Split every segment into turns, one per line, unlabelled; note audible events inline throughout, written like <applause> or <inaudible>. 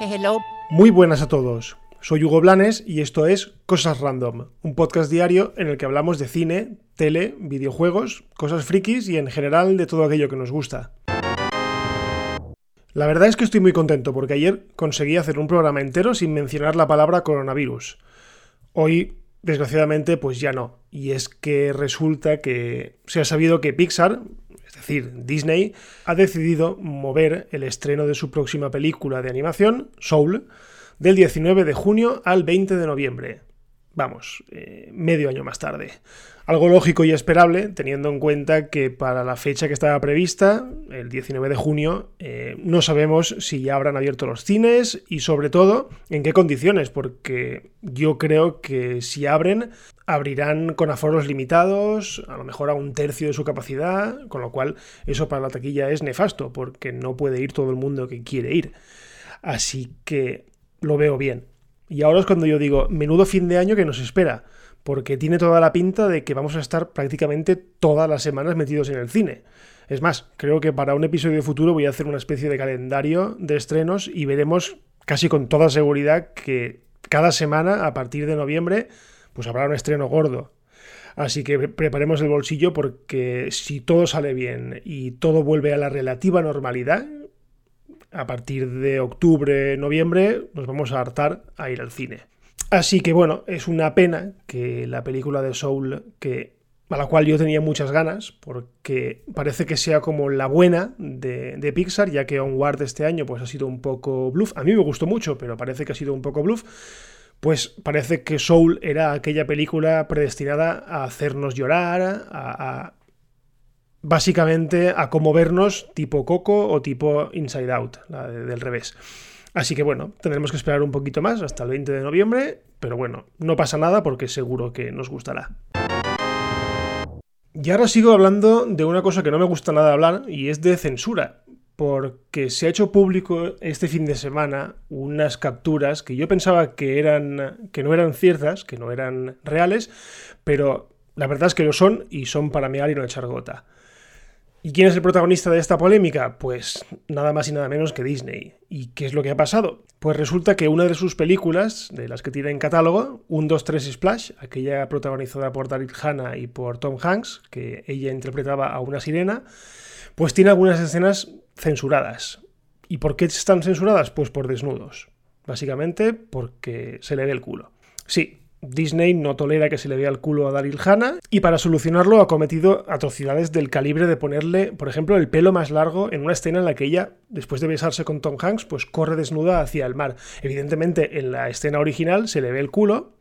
Hello.
Muy buenas a todos. Soy Hugo Blanes y esto es Cosas Random, un podcast diario en el que hablamos de cine, tele, videojuegos, cosas frikis y en general de todo aquello que nos gusta. La verdad es que estoy muy contento porque ayer conseguí hacer un programa entero sin mencionar la palabra coronavirus. Hoy, desgraciadamente, pues ya no. Y es que resulta que se ha sabido que Pixar, es decir, Disney, ha decidido mover el estreno de su próxima película de animación, Soul, del 19 de junio al 20 de noviembre. Vamos, eh, medio año más tarde. Algo lógico y esperable, teniendo en cuenta que para la fecha que estaba prevista, el 19 de junio, eh, no sabemos si ya habrán abierto los cines y sobre todo en qué condiciones, porque yo creo que si abren, abrirán con aforos limitados, a lo mejor a un tercio de su capacidad, con lo cual eso para la taquilla es nefasto, porque no puede ir todo el mundo que quiere ir. Así que lo veo bien. Y ahora es cuando yo digo, menudo fin de año que nos espera porque tiene toda la pinta de que vamos a estar prácticamente todas las semanas metidos en el cine. Es más, creo que para un episodio futuro voy a hacer una especie de calendario de estrenos y veremos casi con toda seguridad que cada semana, a partir de noviembre, pues habrá un estreno gordo. Así que preparemos el bolsillo porque si todo sale bien y todo vuelve a la relativa normalidad, a partir de octubre, noviembre, nos vamos a hartar a ir al cine. Así que bueno, es una pena que la película de Soul, que, a la cual yo tenía muchas ganas, porque parece que sea como la buena de, Pixar, ya que Onward este año pues, ha sido un poco bluff. A mí me gustó mucho, pero parece que ha sido un poco bluff. Pues parece que Soul era aquella película predestinada a hacernos llorar, a, básicamente a conmovernos tipo Coco o tipo Inside Out, la del revés. Así que bueno, tendremos que esperar un poquito más hasta el 20 de noviembre, pero bueno, no pasa nada porque seguro que nos gustará. Y ahora sigo hablando de una cosa que no me gusta nada hablar y es de censura, porque se ha hecho público este fin de semana unas capturas que yo pensaba que eran que no eran ciertas, que no eran reales, pero la verdad es que lo son y son para mear y no echar gota. ¿Y quién es el protagonista de esta polémica? Pues nada más y nada menos que Disney. ¿Y qué es lo que ha pasado? Pues resulta que una de sus películas, de las que tiene en catálogo, 1, 2, 3 Splash, aquella protagonizada por Daryl Hannah y por Tom Hanks, que ella interpretaba a una sirena, pues tiene algunas escenas censuradas. ¿Y por qué están censuradas? Pues por desnudos. Básicamente porque se le ve el culo. Sí, Disney no tolera que se le vea el culo a Daryl Hannah y para solucionarlo ha cometido atrocidades del calibre de ponerle, por ejemplo, el pelo más largo en una escena en la que ella, después de besarse con Tom Hanks, pues corre desnuda hacia el mar. Evidentemente, en la escena original se le ve el culo,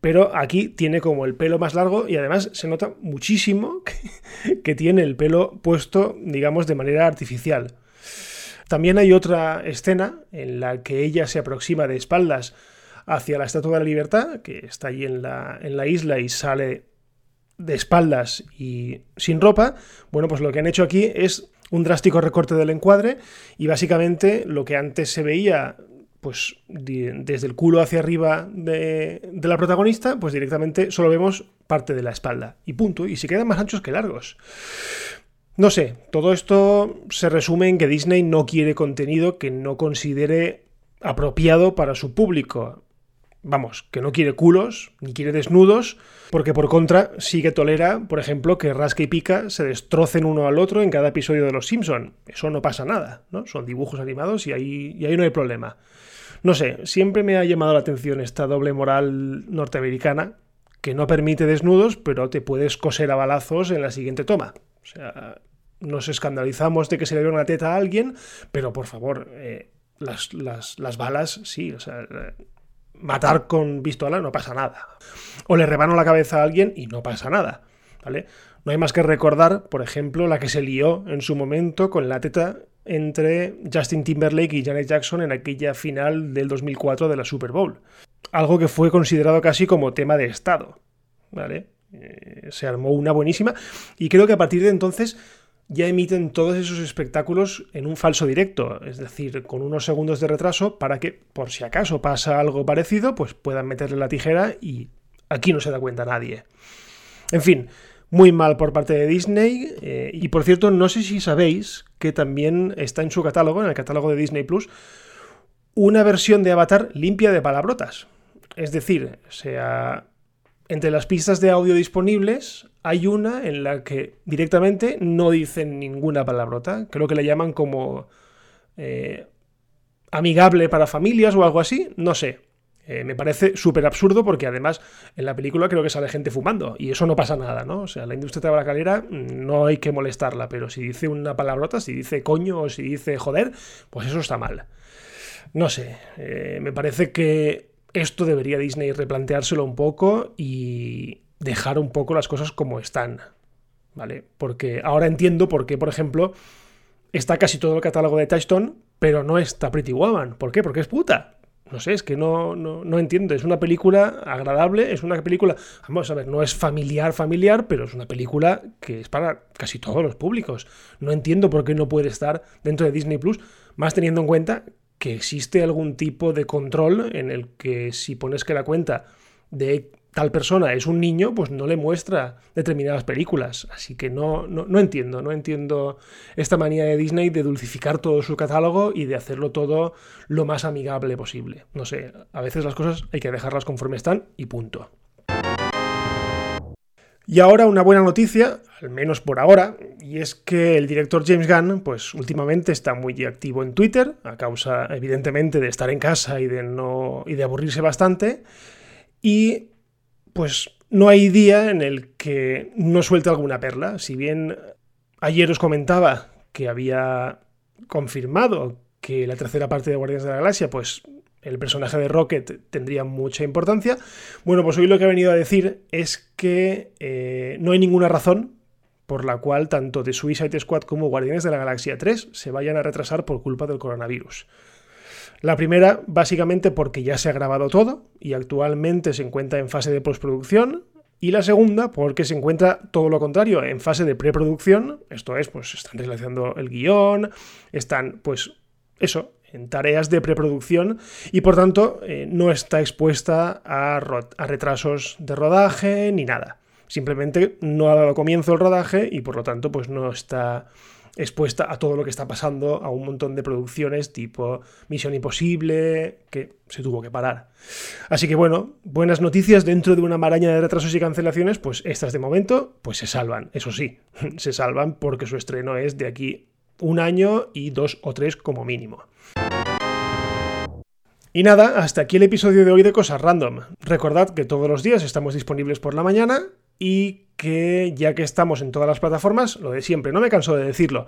pero aquí tiene como el pelo más largo y además se nota muchísimo <laughs> que, que tiene el pelo puesto, digamos, de manera artificial. También hay otra escena en la que ella se aproxima de espaldas hacia la Estatua de la Libertad, que está allí en la, en la isla y sale de espaldas y sin ropa, bueno, pues lo que han hecho aquí es un drástico recorte del encuadre y básicamente lo que antes se veía pues desde el culo hacia arriba de, de, la protagonista, pues directamente solo vemos parte de la espalda y punto, y se quedan más anchos que largos. No sé, todo esto se resume en que Disney no quiere contenido que no considere apropiado para su público vamos, que no quiere culos, ni quiere desnudos, porque por contra sí que tolera, por ejemplo, que Rasca y Pica se destrocen uno al otro en cada episodio de Los Simpson. Eso no pasa nada, ¿no? Son dibujos animados y ahí, y ahí no hay problema. No sé, siempre me ha llamado la atención esta doble moral norteamericana, que no permite desnudos, pero te puedes coser a balazos en la siguiente toma. O sea, nos escandalizamos de que se le vea una teta a alguien, pero por favor, eh, las, las, las, balas, sí, o sea, matar con pistola no pasa nada. O le rebano la cabeza a alguien y no pasa nada. ¿Vale? No hay más que recordar, por ejemplo, la que se lió en su momento con la teta entre Justin Timberlake y Janet Jackson en aquella final del 2004 de la Super Bowl. Algo que fue considerado casi como tema de Estado. ¿Vale? Eh, se armó una buenísima y creo que a partir de entonces ya emiten todos esos espectáculos en un falso directo, es decir, con unos segundos de retraso para que, por si acaso pasa algo parecido, pues puedan meterle la tijera y aquí no se da cuenta nadie. En fin, Muy mal por parte de Disney. eh, y por cierto, no sé si sabéis que también está en su catálogo, en el catálogo de Disney Plus, una versión de Avatar limpia de palabrotas. Es decir, o sea, entre las pistas de audio disponibles hay una en la que directamente no dicen ninguna palabrota. Creo que le llaman como eh, amigable para familias o algo así. No sé. Eh, me parece súper absurdo porque además en la película creo que sale gente fumando y eso no pasa nada, ¿no? O sea, la industria tabacalera mm, no hay que molestarla, pero si dice una palabrota, si dice coño o si dice joder, pues eso está mal. No sé, eh, me parece que esto debería Disney replanteárselo un poco y dejar un poco las cosas como están, ¿vale? Porque ahora entiendo por qué, por ejemplo, está casi todo el catálogo de Touchstone, pero no está Pretty Woman. ¿Por qué? Porque es puta. No sé, es que no, no, no, entiendo. Es una película agradable, es una película, vamos a ver, no es familiar, familiar, pero es una película que es para casi todos los públicos. No entiendo por qué no puede estar dentro de Disney Plus, más teniendo en cuenta que existe algún tipo de control en el que si pones que la cuenta de tal persona es un niño, pues no le muestra determinadas películas. Así que no, no, no, entiendo, no entiendo esta manía de Disney de dulcificar todo su catálogo y de hacerlo todo lo más amigable posible. No sé, a veces las cosas hay que dejarlas conforme están y punto. Y ahora una buena noticia, al menos por ahora, y es que el director James Gunn, pues últimamente está muy activo en Twitter, a causa evidentemente de estar en casa y de no y de aburrirse bastante, y pues no hay día en el que no suelte alguna perla. Si bien ayer os comentaba que había confirmado que la tercera parte de Guardianes de la Galaxia, pues el personaje de Rocket tendría mucha importancia. Bueno, pues hoy lo que ha venido a decir es que eh, no hay ninguna razón por la cual tanto The Suicide Squad como Guardianes de la Galaxia 3 se vayan a retrasar por culpa del coronavirus. La primera, básicamente porque ya se ha grabado todo y actualmente se encuentra en fase de postproducción. Y la segunda, porque se encuentra todo lo contrario, en fase de preproducción. Esto es, pues están realizando el guion, están, pues, eso, en tareas de preproducción y por tanto eh, no está expuesta a, a, retrasos de rodaje ni nada. Simplemente no ha dado comienzo el rodaje y por lo tanto pues no está expuesta a todo lo que está pasando, a un montón de producciones tipo Misión Imposible, que se tuvo que parar. Así que bueno, buenas noticias dentro de una maraña de retrasos y cancelaciones, pues estas de momento pues se salvan, eso sí, <laughs> se salvan porque su estreno es de aquí un año y dos o tres como mínimo. Y nada, hasta aquí el episodio de hoy de Cosas Random. Recordad que todos los días estamos disponibles por la mañana y que ya que estamos en todas las plataformas, lo de siempre, no me canso de decirlo.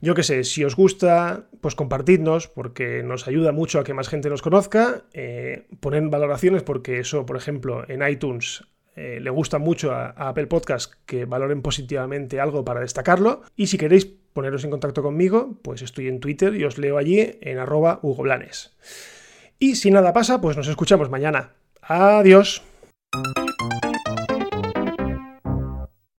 Yo qué sé, si os gusta, pues compartidnos, porque nos ayuda mucho a que más gente nos conozca. Eh, poner valoraciones, porque eso, por ejemplo, en iTunes eh, le gusta mucho a, a, Apple Podcast que valoren positivamente algo para destacarlo. Y si queréis poneros en contacto conmigo, pues estoy en Twitter y os leo allí en arroba Hugo Blanes. Y si nada pasa, pues nos escuchamos mañana. Adiós.